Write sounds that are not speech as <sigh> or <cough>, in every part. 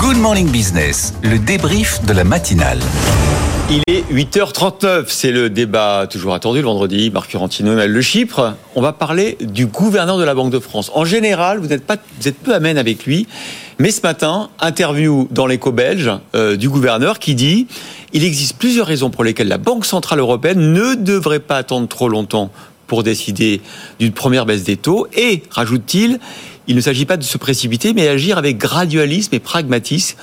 Good Morning Business, le débrief de la matinale. Il est 8h39, c'est le débat toujours attendu le vendredi. Marc Curantino et Le Chypre. On va parler du gouverneur de la Banque de France. En général, vous êtes, pas, vous êtes peu amène avec lui. Mais ce matin, interview dans l'écho belge euh, du gouverneur qui dit il existe plusieurs raisons pour lesquelles la Banque Centrale Européenne ne devrait pas attendre trop longtemps pour décider d'une première baisse des taux. Et, rajoute-t-il, il ne s'agit pas de se précipiter, mais agir avec gradualisme et pragmatisme,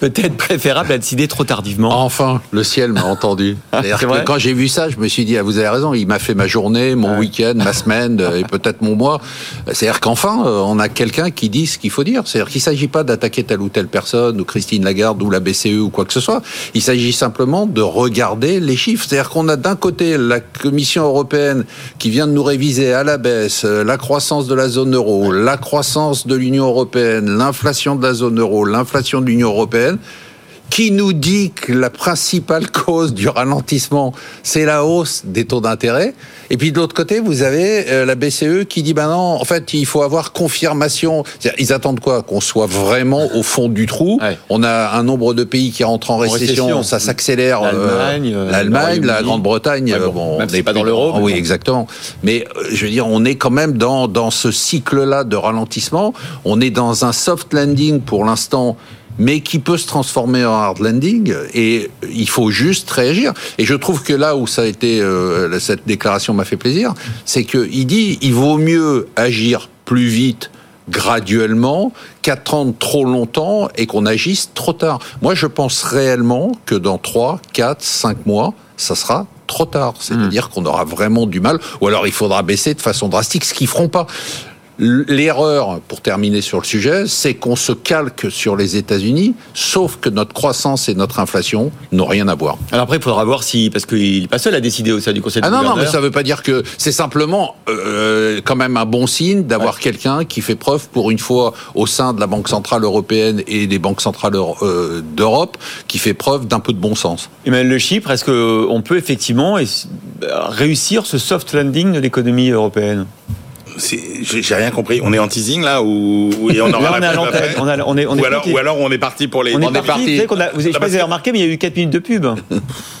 peut-être préférable à décider trop tardivement. Enfin, le ciel m'a <laughs> entendu. Que quand j'ai vu ça, je me suis dit, ah, vous avez raison, il m'a fait ma journée, mon week-end, ma semaine <laughs> et peut-être mon mois. C'est-à-dire qu'enfin, euh, on a quelqu'un qui dit ce qu'il faut dire. C'est-à-dire qu'il ne s'agit pas d'attaquer telle ou telle personne, ou Christine Lagarde, ou la BCE, ou quoi que ce soit. Il s'agit simplement de regarder les chiffres. C'est-à-dire qu'on a d'un côté la Commission européenne qui vient de nous réviser à la baisse euh, la croissance de la zone euro, la croissance de l'Union européenne, l'inflation de la zone euro, l'inflation de l'Union européenne, qui nous dit que la principale <laughs> cause du ralentissement, c'est la hausse des taux d'intérêt. Et puis de l'autre côté, vous avez euh, la BCE qui dit, ben non, en fait, il faut avoir confirmation. Ils attendent quoi? Qu'on soit vraiment au fond du trou. On a un nombre de pays qui rentrent en récession, ça s'accélère. L'Allemagne, euh, l'Allemagne, la Grande-Bretagne. bon, on n'est pas dans l'euro. Oui, exactement. Mais euh, je veux dire, on est quand même dans, dans ce cycle-là de ralentissement. On est dans un soft landing pour l'instant mais qui peut se transformer en hard landing et il faut juste réagir. Et je trouve que là où ça a été, euh, cette déclaration m'a fait plaisir, c'est qu'il dit il vaut mieux agir plus vite graduellement qu'attendre trop longtemps et qu'on agisse trop tard. Moi, je pense réellement que dans 3, 4, 5 mois, ça sera trop tard. C'est-à-dire hmm. qu'on aura vraiment du mal, ou alors il faudra baisser de façon drastique, ce qu'ils feront pas. L'erreur, pour terminer sur le sujet, c'est qu'on se calque sur les États-Unis, sauf que notre croissance et notre inflation n'ont rien à voir. Alors après, il faudra voir si, parce qu'il n'est pas seul à décider au sein du Conseil ah non, non, mais ça ne veut pas dire que c'est simplement euh, quand même un bon signe d'avoir quelqu'un qui fait preuve pour une fois au sein de la Banque centrale européenne et des banques centrales euh, d'Europe, qui fait preuve d'un peu de bon sens. Emmanuel Le Chypre, est-ce qu'on peut effectivement réussir ce soft landing de l'économie européenne? J'ai rien compris. On est en teasing là ou, on <laughs> aura la on, on, est, on ou, alors, ou, alors, on est parti pour les. On, est, parti. Vous, a, vous, sais pas si vous avez remarqué, mais il y a eu 4 minutes de pub.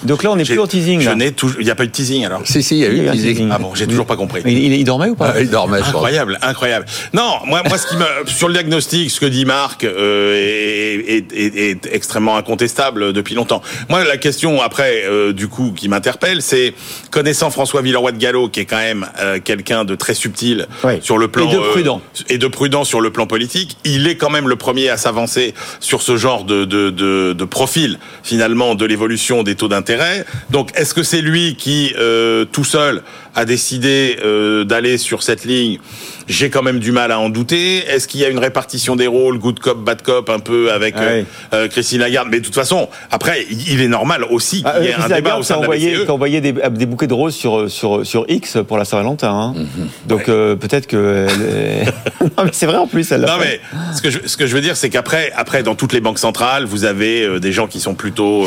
Donc là, on n'est plus en teasing. Je n'ai il n'y a pas eu de teasing alors. Si si, il y a eu, teasing. Ah bon, j'ai toujours pas compris. Il, il, dormait ou pas ah, Il dormait. Incroyable, incroyable. Non, moi, moi, ce qui me sur le diagnostic, ce que dit Marc euh, est, est, est, extrêmement incontestable depuis longtemps. Moi, la question après, euh, du coup, qui m'interpelle, c'est connaissant François Villeroy de Gallo, qui est quand même euh, quelqu'un de très subtil sur le plan et de euh, prudent. et de prudent sur le plan politique. Il est quand même le premier à s'avancer sur ce genre de, de, de, de profil, finalement, de l'évolution des taux d'intérêt. Donc, est-ce que c'est lui qui, euh, tout seul, a décidé euh, d'aller sur cette ligne? J'ai quand même du mal à en douter. Est-ce qu'il y a une répartition des rôles, good cop, bad cop, un peu avec euh, euh, Christine Lagarde? Mais de toute façon, après, il est normal aussi qu'il y ait ah, un débat au sein de la BCE. envoyé des, des, bouquets de roses sur sur sur X pour la Saint-Valentin. Hein. Mhm. Donc euh, peut-être que <laughs> non mais c'est vrai en plus. Elle non mais ce que je, ce que je veux dire, c'est qu'après après dans toutes les banques centrales, vous avez des gens qui sont plutôt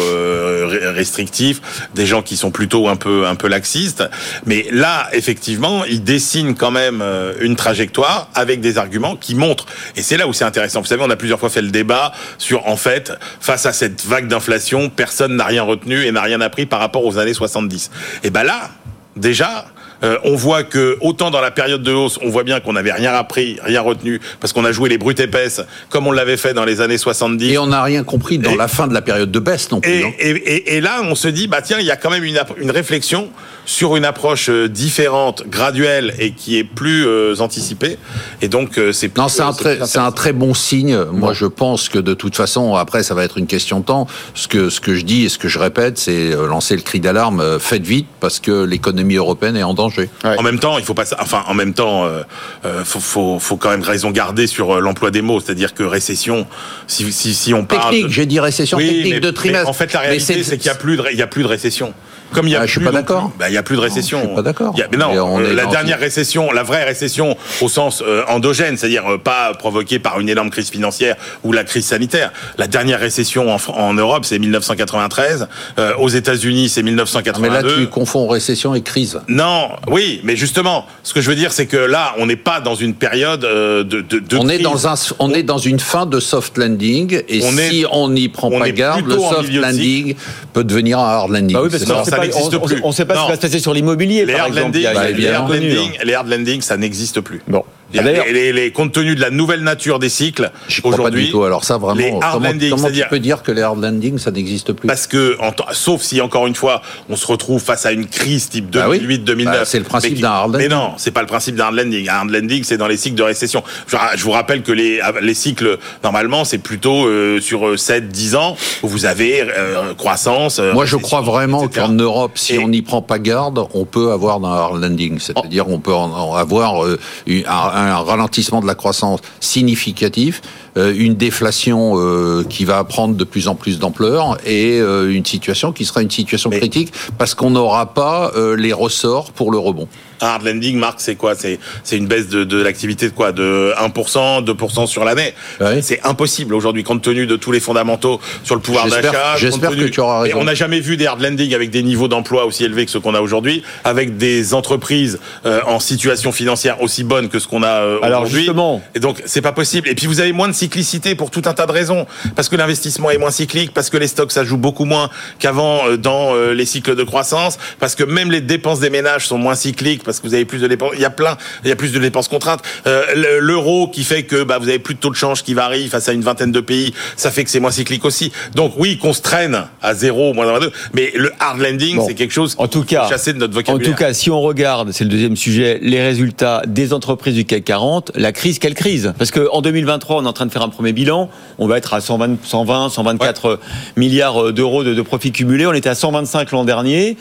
restrictifs, des gens qui sont plutôt un peu un peu laxistes. Mais là, effectivement, ils dessinent quand même une trajectoire avec des arguments qui montrent. Et c'est là où c'est intéressant. Vous savez, on a plusieurs fois fait le débat sur, en fait, face à cette vague d'inflation, personne n'a rien retenu et n'a rien appris par rapport aux années 70. Et ben là, déjà, euh, on voit que autant dans la période de hausse, on voit bien qu'on n'avait rien appris, rien retenu, parce qu'on a joué les brutes épaisses comme on l'avait fait dans les années 70. Et on n'a rien compris dans la fin de la période de baisse non plus. Et, et, et, là, on se dit, bah tiens, il y a quand même une, une réflexion sur une approche euh, différente, graduelle et qui est plus euh, anticipée. Et donc, c'est non, c'est un très, c'est un très bon signe. Moi, je pense que de toute façon, après, ça va être une question de temps. Ce que ce que je dis et ce que je répète, c'est lancer le cri d'alarme. Faites vite parce que l'économie européenne est en danger. En même temps, il faut pas, enfin, en même temps, euh, euh faut, faut, faut, quand même raison garder sur euh, l'emploi des mots, c'est-à-dire que récession, si, si, si on parle technique, j'ai dit récession technique de trimestre. en fait, la réalité, c'est qu'il y a plus de, il y a plus de récession. Comme il y a Ah, je suis plus pas non d'accord. plus- bah, il y a plus de récession. je suis pas d'accord. Il y a- Mais non, Mais on euh, est la dernière récession, la vraie récession au sens euh, endogène, c'est-à-dire euh, pas provoquée par une énorme crise financière ou la crise sanitaire. La dernière récession en, Europe, c'est 1993. Euh, aux États-Unis, c'est Mais 1982. là, tu confonds récession et crise. Non, oui, mais justement, ce que je veux dire, c'est que là, on n'est pas dans une période euh, de, de, de on est crise. dans un, on est dans une fin de soft landing et On est- si on n'y prend on pas est garde, le soft landing peut devenir un hard landing. Bah oui, parce Non, ça n'existe on- on- plus. On ne sait pas ce qui va se passer sur l'immobilier, les par hard exemple. landing, Il y a- il y a les hard hein. landing, les hard landing, ça n'existe plus. Bon. Les, les- les- compte tenu de la nouvelle nature des cycles, aujourd'hui. Alors ça, les vraiment, hard comment, landing, comment tu peux dire que les hard landing, ça n'existe plus Parce que, en sauf si encore une fois, on se retrouve face à une crise type Bah oui. 2008-2009. Bah, c'est le principe d'un hard landing. Mais non, c'est pas le principe d'un hard landing. Un hard landing, c'est dans les cycles de récession. Je, vous rappelle que les, les cycles, normalement, c'est plutôt euh, sur 7-10 ans où vous avez euh, croissance. euh, Moi, je crois vraiment qu'en Europe, si Et- on n'y prend pas garde, on peut avoir un hard landing. C'est-à-dire, on peut en- en avoir euh, une- un, un ralentissement de la croissance significatif, euh, une déflation euh, qui va prendre de plus en plus d'ampleur et euh, une situation qui sera une situation critique parce qu'on n'aura pas les ressorts pour le rebond. Un hard landing, Marc, c'est quoi C'est c'est une baisse de, de l'activité de quoi De 1%, 2% sur l'année. Ouais. C'est impossible aujourd'hui, compte tenu de tous les fondamentaux sur le pouvoir d'achat. j'espère que tu auras raison. on n'a jamais vu des hard landing avec des niveaux d'emploi aussi élevés que ceux qu'on a aujourd'hui, avec des entreprises euh, en situation financière aussi bonne que ce qu'on a euh, Alors, aujourd'hui. justement. Et donc, c'est pas possible. Et puis, vous avez moins de cyclicité pour tout un tas de raisons. Parce que l'investissement est moins cyclique, parce que les stocks, ça joue beaucoup moins qu'avant euh, dans euh, les cycles de croissance, parce que même les dépenses des ménages sont moins cycliques, parce que vous avez plus de dépenses. Il y a plein, il y a plus de dépenses contraintes. Euh, le- L'euro qui fait que bah, vous avez plus de taux de change qui varie face à une vingtaine de pays, ça fait que c'est moins cyclique aussi. Donc, oui, qu'on se traîne à zéro, moins 22, mais le hard landing, Bon. c'est quelque chose En tout cas, chasser de notre En vocabulaire. tout cas, si on regarde, c'est le deuxième sujet, les résultats des entreprises du CAC 40, la crise, quelle crise? Parce qu'en 2023, on est en train de faire un premier bilan, on va être à 120, 120 124 milliards d'euros de, de profits cumulés, on était à 125 l'an dernier.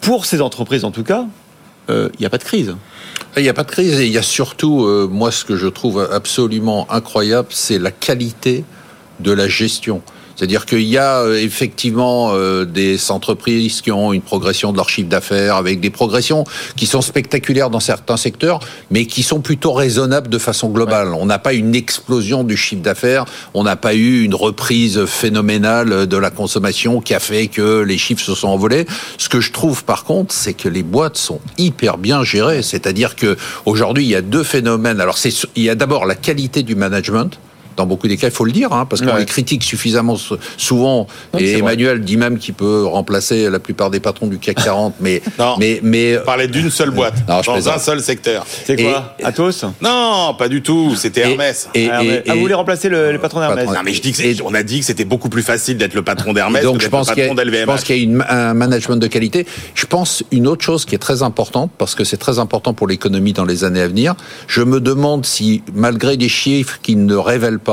Pour ces entreprises, en tout cas, il n'y a pas de crise. Il n'y a pas de crise et il y a surtout, euh, moi, ce que je trouve absolument incroyable, c'est la qualité de la gestion. C'est-à-dire qu'il y a euh, effectivement euh, des entreprises qui ont une progression de leur chiffre d'affaires avec des progressions qui sont spectaculaires dans certains secteurs, mais qui sont plutôt raisonnables de façon globale. On n'a pas une explosion du chiffre d'affaires, on n'a pas eu une reprise phénoménale de la consommation qui a fait que les chiffres se sont envolés. Ce que je trouve par contre, c'est que les boîtes sont hyper bien gérées. C'est-à-dire que aujourd'hui, il y a deux phénomènes. Alors, il y a d'abord la qualité du management dans beaucoup des cas, il faut le dire, hein, parce qu'on Ouais. les critique suffisamment sou- souvent. Et vrai. Emmanuel dit même qu'il peut remplacer la plupart des patrons du CAC <laughs> 40, mais, Non. mais, mais On parlait d'une seule boîte, Non, je dans un seul secteur. C'est Et- quoi Atos Non, pas du tout. C'était Hermès. et- ah, et-. Ah, vous voulez remplacer le, les patrons d'Hermès Patron- Non, mais je dis que c'est- on a dit que c'était beaucoup plus facile d'être le patron d'Hermès donc que je le pense qu'il y patron a, je pense qu'il y a une- un management de qualité. Je pense une autre chose qui est très importante parce que c'est très important pour l'économie dans les années à venir. Je me demande si malgré des chiffres qui ne révèlent pas,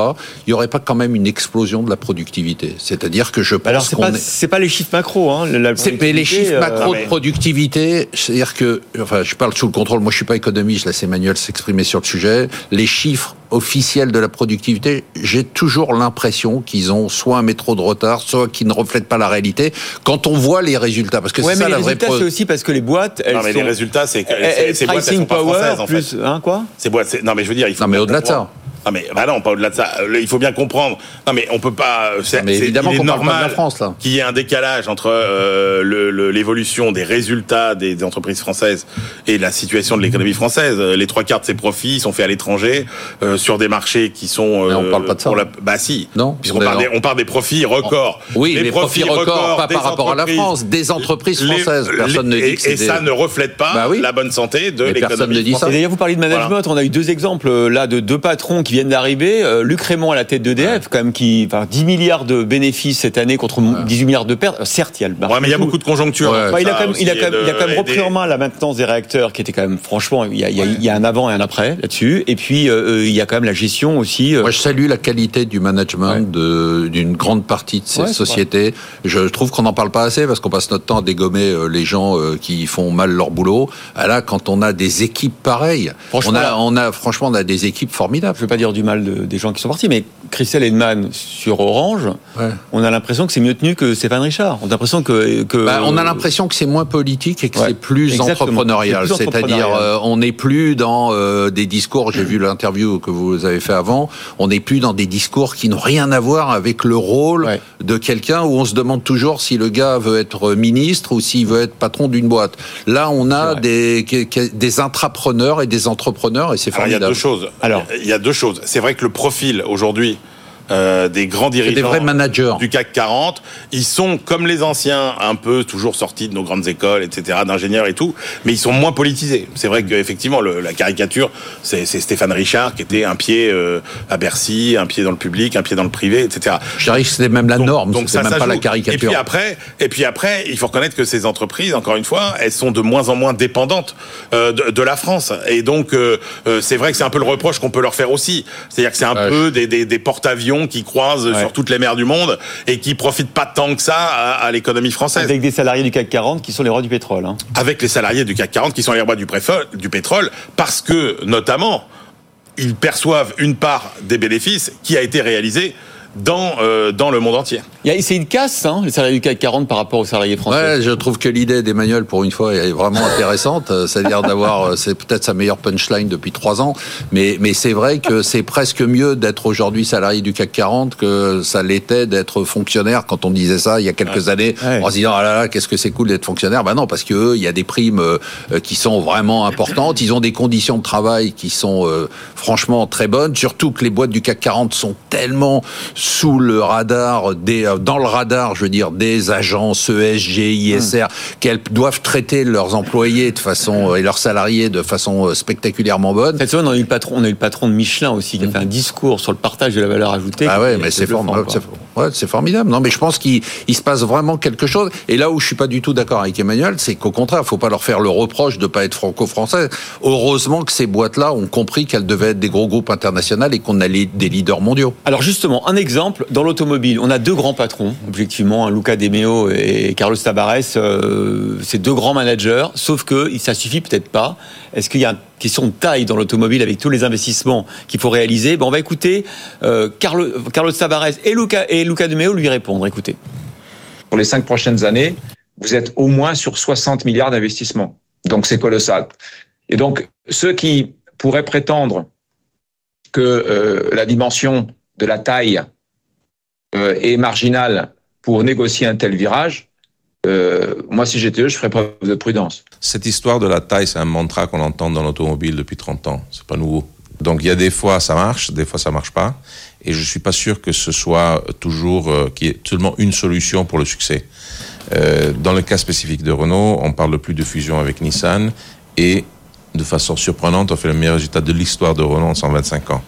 il y aurait pas quand même une explosion de la productivité. C'est-à-dire que je pense Alors, c'est pas, est- pas les chiffres macro. Hein, la C'est mais les chiffres euh, macro non, de productivité, c'est-à-dire que, enfin, je parle sous le contrôle. Moi, je suis pas économiste. Je laisse Emmanuel s'exprimer sur le sujet. Les chiffres officiels de la productivité, j'ai toujours l'impression qu'ils ont soit un métro de retard, soit qu'ils ne reflètent pas la réalité. Quand on voit les résultats, parce que Ouais, c'est ça les la vraie résultats, preuve. c'est aussi parce que les boîtes, elles Non, mais sont... les résultats, c'est que elles- ces- ces boîtes, elles sont pas power françaises, en fait. plus, hein, quoi? Ces boîtes, c'est- non, mais je veux dire, il faut Non, mais au-delà de comprendre. Non, mais bah non, pas au-delà de ça. Euh, Il faut bien comprendre. Non, mais on peut pas. C'est mais c'est- évidemment il est qu'on parle pas de normal la France, là. qu'il y ait un décalage entre euh, le- le- l'évolution des résultats des, des entreprises françaises et la situation de l'économie française. Euh, Les trois quarts de ces profits sont faits à l'étranger euh, sur des marchés qui sont. Mais on parle pas de ça. la- Bah si. Non, Puisqu'on parle des, on parle des profits records. Oui, les profits records, pas par rapport à la. France, des entreprises Les- françaises. Personne les- ne dit et, que c'est et des- ça ne reflète pas Bah oui. la bonne santé de Mais personne l'économie ne dit ça. Et d'ailleurs, vous parlez de management. On a eu deux exemples euh, là de deux patrons qui viennent d'arriver. Euh, Luc Raymond à la tête d'EDF, quand même, qui enfin, 10 milliards de bénéfices cette année contre 18 milliards de pertes. Euh, Certes, il y a le Ouais, mais il y a beaucoup de conjoncture. Ouais. hein, Enfin, il, a quand même, il, a quand même, il a quand même de- repris en main la maintenance des réacteurs, qui était quand même, franchement, il y a, il y a- il y a un avant et un après là-dessus. Et puis, euh, euh, il y a quand même la gestion aussi. euh, Moi, je salue la qualité du management d'une grande partie de ces Ouais, sociétés. Je trouve qu'on n'en parle pas assez parce qu'on passe notre temps à dégommer les gens qui font mal leur boulot. Ah, Là, quand on a des équipes pareilles, Franchement, on a, là- on a, franchement, on a des équipes formidables. je pas dire du mal des gens qui sont partis, mais Christelle Edman sur Orange, on a l'impression que c'est mieux tenu que Stéphane Richard. On a l'impression que, que bah, on a l'impression que c'est moins politique et que c'est plus entrepreneurial. C'est-à-dire, euh, on n'est plus dans euh, des discours. J'ai vu l'interview que vous avez fait avant. On n'est plus dans des discours qui n'ont rien à voir avec le rôle de quelqu'un où on se demande toujours si le gars veut être ministre ou s'il veut être patron d'une boîte. Là, on a des, des intrapreneurs et des entrepreneurs et c'est formidable. il y a deux choses. Alors, il y a deux choses. C'est vrai que le profil aujourd'hui euh, des grands dirigeants des vrais managers. du CAC 40. Ils sont comme les anciens, un peu toujours sortis de nos grandes écoles, etc., d'ingénieurs et tout, mais ils sont moins politisés. C'est vrai qu'effectivement, la caricature, c'est Stéphane Richard qui était un pied euh, à Bercy, un pied dans le public, un pied dans le privé, etc. Je dirais que c'était même la norme, donc ça, même pas la caricature. Et puis après, et puis après, il faut reconnaître que ces entreprises, encore une fois, elles sont de moins en moins dépendantes euh, de, de, la France. Et donc, euh, c'est vrai que c'est un peu le reproche qu'on peut leur faire aussi. C'est-à-dire que c'est un peu des, des, des porte-avions qui croisent sur toutes les mers du monde et qui profitent pas tant que ça à, l'économie française. Avec des salariés du CAC 40 qui sont les rois du pétrole. Hein. Avec les salariés du CAC 40 qui sont les rois du, du pétrole, parce que notamment ils perçoivent une part des bénéfices qui a été réalisée dans, euh, dans le monde entier. C'est une casse, hein, les salariés du CAC 40 par rapport aux salariés français. Ouais, je trouve que l'idée d'Emmanuel, pour une fois, est vraiment intéressante. Euh, c'est-à-dire d'avoir, euh, c'est peut-être sa meilleure punchline depuis trois ans, mais, mais c'est vrai que c'est presque mieux d'être aujourd'hui salarié du CAC 40 que ça l'était d'être fonctionnaire quand on disait ça il y a quelques années, en se disant, ah là là, qu'est-ce que c'est cool d'être fonctionnaire? Ben non, parce que il y a des primes qui sont vraiment importantes. Ils ont des conditions de travail qui sont franchement très bonnes. Surtout que les boîtes du CAC 40 sont tellement sous le radar des dans le radar, je veux dire, des agences ESG, ISR, hmm. qu'elles doivent traiter leurs employés de façon et leurs salariés de façon euh, spectaculairement bonne. Cette semaine, on a eu le patron, on a eu le patron de Michelin aussi qui a hmm. fait un discours sur le partage de la valeur ajoutée. Ah ouais, mais c'est formidable. Ouais, c'est formidable. Non, mais je pense qu'il se passe vraiment quelque chose. Et là où je suis pas du tout d'accord avec Emmanuel, c'est qu'au contraire, faut pas leur faire le reproche de pas être franco-français. Heureusement que ces boîtes-là ont compris qu'elles devaient être des gros groupes internationaux et qu'on allait des leaders mondiaux. Alors justement, un exemple dans l'automobile, on a deux grands patrons, objectivement, Luca De Meo et Carlos Tabares, euh, c'est deux grands managers. Sauf que ça suffit peut-être pas. Est-ce qu'il y a une question de taille dans l'automobile avec tous les investissements qu'il faut réaliser bon, On va écouter euh, Carlos, Tavares et Luca, et Luca De Meo lui répondre. Écoutez. Pour les cinq prochaines années, vous êtes au moins sur 60 milliards d'investissements. Donc c'est colossal. Et donc ceux qui pourraient prétendre que euh, la dimension de la taille euh, est marginale pour négocier un tel virage, euh, moi, si j'étais je ferais preuve de prudence. Cette histoire de la taille, c'est un mantra qu'on entend dans l'automobile depuis 30 ans. C'est pas nouveau. Donc, il y a des fois, ça marche, des fois, ça marche pas. Et je suis pas sûr que ce soit toujours, euh, qu'il y ait seulement une solution pour le succès. Euh, dans le cas spécifique de Renault, on parle plus de fusion avec Nissan et de façon surprenante, on fait le meilleur résultat de l'histoire de Renault en 125 ans.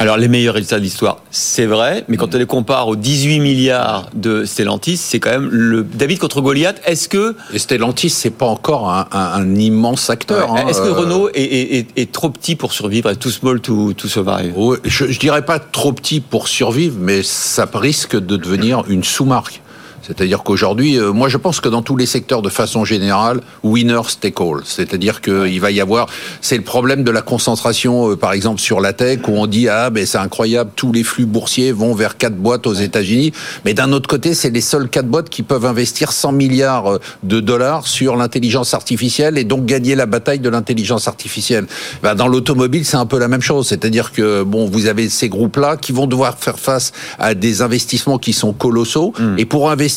Alors les meilleurs résultats de l'histoire, c'est vrai, mais quand on les compare aux 18 milliards de Stellantis, c'est quand même le David contre Goliath. Est-ce que et Stellantis c'est pas encore un, immense acteur hein, Est-ce que euh, Renault est, trop petit pour survivre, too small to, to survive? Je, je dirais pas trop petit pour survivre, mais ça risque de devenir une sous-marque. C'est-à-dire qu'aujourd'hui, euh, moi je pense que dans tous les secteurs de façon générale, winner take all. C'est-à-dire qu'il va y avoir, c'est le problème de la concentration, euh, par exemple sur la tech, où on dit ah ben c'est incroyable, tous les flux boursiers vont vers quatre boîtes aux États-Unis, mais d'un autre côté, c'est les seules quatre boîtes qui peuvent investir 100 milliards euh, de dollars sur l'intelligence artificielle et donc gagner la bataille de l'intelligence artificielle. Ben, dans l'automobile, c'est un peu la même chose. C'est-à-dire que bon, vous avez ces groupes-là qui vont devoir faire face à des investissements qui sont colossaux, hmm. et pour investir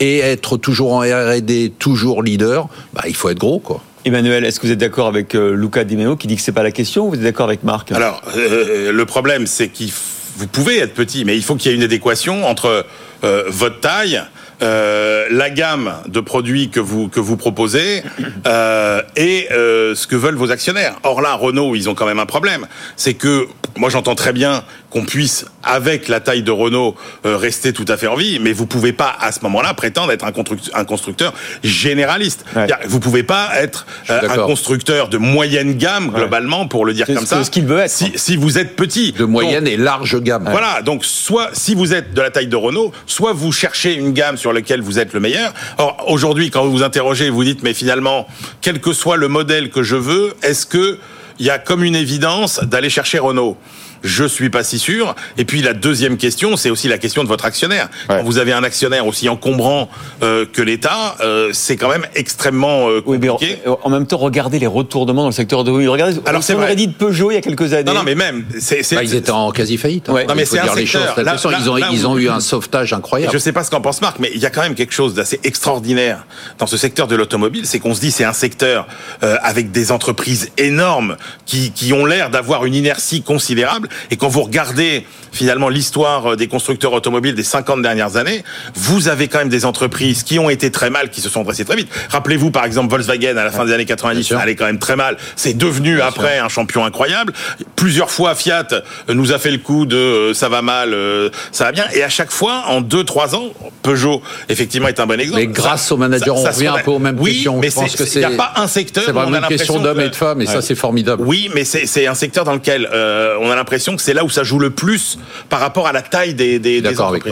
et être toujours en R&D, toujours leader, bah, il faut être gros, quoi. Emmanuel, est-ce que vous êtes d'accord avec euh, Luca Di Meo qui dit que c'est pas la question ou vous êtes d'accord avec Marc? Alors, euh, le problème, c'est qu'il vous pouvez être petit, mais il faut qu'il y ait une adéquation entre euh, votre taille, euh, la gamme de produits que vous que vous proposez euh, et euh, ce que veulent vos actionnaires. Or là, Renault, ils ont quand même un problème, c'est que moi j'entends très bien qu'on puisse, avec la taille de Renault, rester tout à fait en vie, mais vous pouvez pas à ce moment-là prétendre être un constructeur, un constructeur généraliste. Vous pouvez pas être un constructeur de moyenne gamme globalement, pour le dire comme ça. Ce qu'il veut être. Si, si, vous êtes petit, de moyenne et large gamme. Voilà, donc soit si vous êtes de la taille de Renault, soit vous cherchez une gamme sur laquelle vous êtes le meilleur. Or aujourd'hui, quand vous vous interrogez, vous dites mais finalement, quel que soit le modèle que je veux, est-ce que il y a comme une évidence d'aller chercher Renault Je suis pas si sûr. Et puis la deuxième question, c'est aussi la question de votre actionnaire. Ouais. Quand vous avez un actionnaire aussi encombrant euh, que l'État, euh, c'est quand même extrêmement euh, Oui, mais en, compliqué. en même temps, regardez les retournements dans le secteur automobile. Regardez, Alors, ce c'est qu'on vrai. aurait dit de Peugeot il y a quelques années. Non, non, mais même, c'est, Bah, ils étaient en quasi faillite. hein. Ouais. Il Non, mais faut c'est un secteur. choses. Là- ils ont, là, ils ont eu un sauvetage incroyable. Je sais pas ce qu'en pense Marc, mais il y a quand même quelque chose d'assez extraordinaire dans ce secteur de l'automobile, c'est qu'on se dit c'est un secteur euh, avec des entreprises énormes qui, qui ont l'air d'avoir une inertie considérable, et quand vous regardez finalement l'histoire euh, des constructeurs automobiles des 50 dernières années, vous avez quand même des entreprises qui ont été très mal, qui se sont dressées très vite. Rappelez-vous par exemple Volkswagen à la fin des années 90, sûr. ça allait quand même très mal. C'est devenu après un champion incroyable. Plusieurs fois Fiat euh, nous a fait le coup de euh, ça va mal, euh, ça va bien, et à chaque fois en 2-3 ans, Peugeot effectivement est un bon exemple. Mais grâce aux managers, on se revient un peu aux mêmes oui, questions. Mais Je pense que c'est- il n'y a pas un secteur. C'est où on vraiment a une question d'hommes que- et de femmes, et ça, c'est formidable. Oui, mais c'est un secteur dans lequel euh, on a l'impression que c'est là où ça joue le plus par rapport à la taille des, des, des D'accord avec.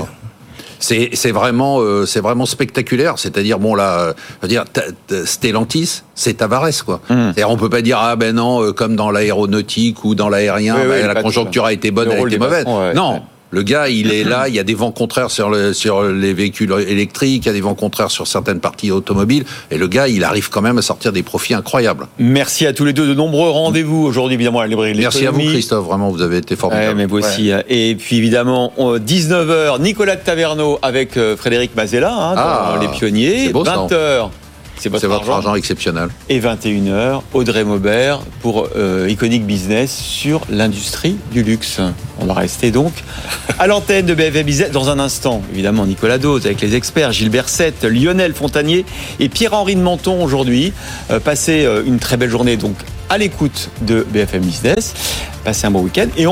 C'est vraiment euh, c'est vraiment spectaculaire. C'est-à-dire bon là, euh, je veux dire Stellantis, c'est Tavares quoi. C'est-à-dire on peut pas dire ah ben non euh, comme dans l'aéronautique ou dans l'aérien, Oui, bah, oui, la conjoncture a été bonne, le elle a été mauvaise. ouais, non. ouais. Le gars, il est là, il y a des vents contraires sur, le, sur les véhicules électriques, il y a des vents contraires sur certaines parties automobiles, et le gars, il arrive quand même à sortir des profits incroyables. Merci à tous les deux. De nombreux rendez-vous aujourd'hui, évidemment, à la librairie de Merci à vous. Christophe, vraiment, vous avez été Ouais, formidable. mais vous aussi. hein. Et puis évidemment, on- 19h, Nicolas de Taverneau avec euh, Frédéric Mazella hein, dans Ah, Les Pionniers. c'est beau, ça. 20h, c'est votre, argent. exceptionnel. Et 21h, Audrey Maubert pour euh, Iconic Business sur l'industrie du luxe. On va rester donc à l'antenne de BFM Business dans un instant. Évidemment, Nicolas Dose avec les experts, Gilbert Sette, Lionel Fontanier et Pierre-Henri de Menton aujourd'hui. Euh, passez euh, une très belle journée donc à l'écoute de BFM Business. Passez un bon week-end et on